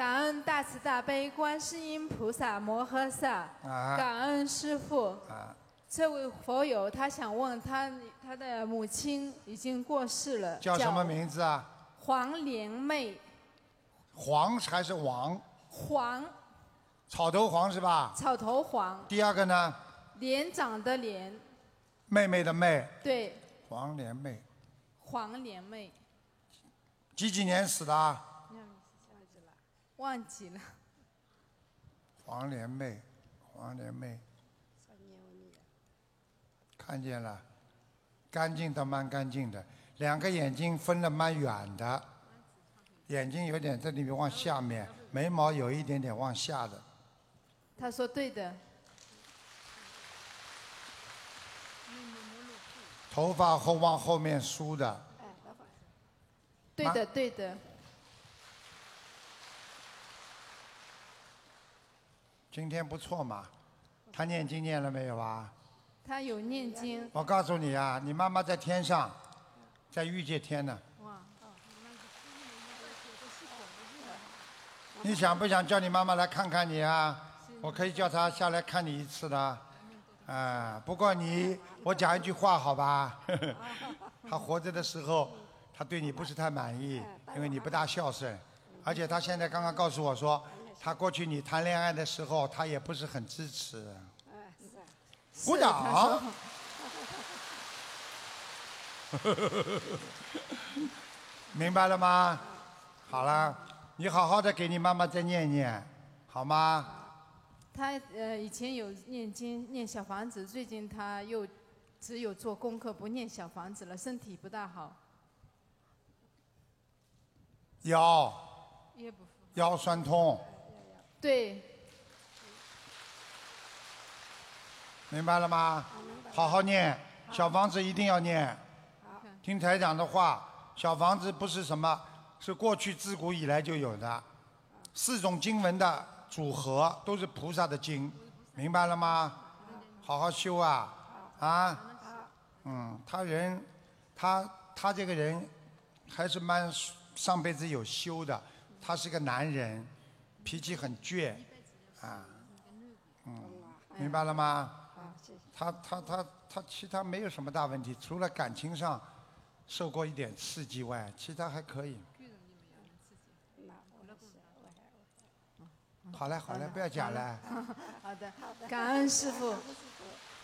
感恩大慈大悲观世音菩萨摩诃萨，啊感恩师傅。啊，这位佛友他想问他他的母亲已经过世了，叫什么？名字啊？黄莲妹，黄还是王？黄草头黄是吧？草头黄，第二个呢？连长的连，妹妹的妹，对，黄连妹，黄连妹，几几年死的啊？忘记了。黄莲妹，黄莲妹，看见了，干净的蛮干净的，两个眼睛分的蛮远的，眼睛有点这里面往下面，眉毛有一点点往下的，他说对的，头发后往后面梳的，对的，对的。今天不错嘛。他念经念了没有啊？他有念经，我告诉你啊，你妈妈在天上，在御界天呢。你想不想叫你妈妈来看看你啊？我可以叫她下来看你一次的。啊，不过你，我讲一句话好吧？她活着的时候，她对你不是太满意，因为你不大孝顺，而且她现在刚刚告诉我说，她过去你谈恋爱的时候，他也不是很支持。鼓掌说。明白了吗？好了，你好好的给你妈妈再念念，好吗？他呃以前有念经念小房子，最近他又只有做功课不念小房子了，身体不大好，腰也不。腰酸痛，对，明白了吗？好好念，小房子一定要念。听台长的话，小房子不是什么，是过去自古以来就有的，四种经文的组合都是菩萨的经，明白了吗？好好修啊，啊，嗯，他人，他他这个人还是蛮上辈子有修的，他是个男人，脾气很倔，啊，嗯，明白了吗？他他他他其他没有什么大问题，除了感情上受过一点刺激外，其他还可以。好了好了，不要讲了。好的，感恩师傅。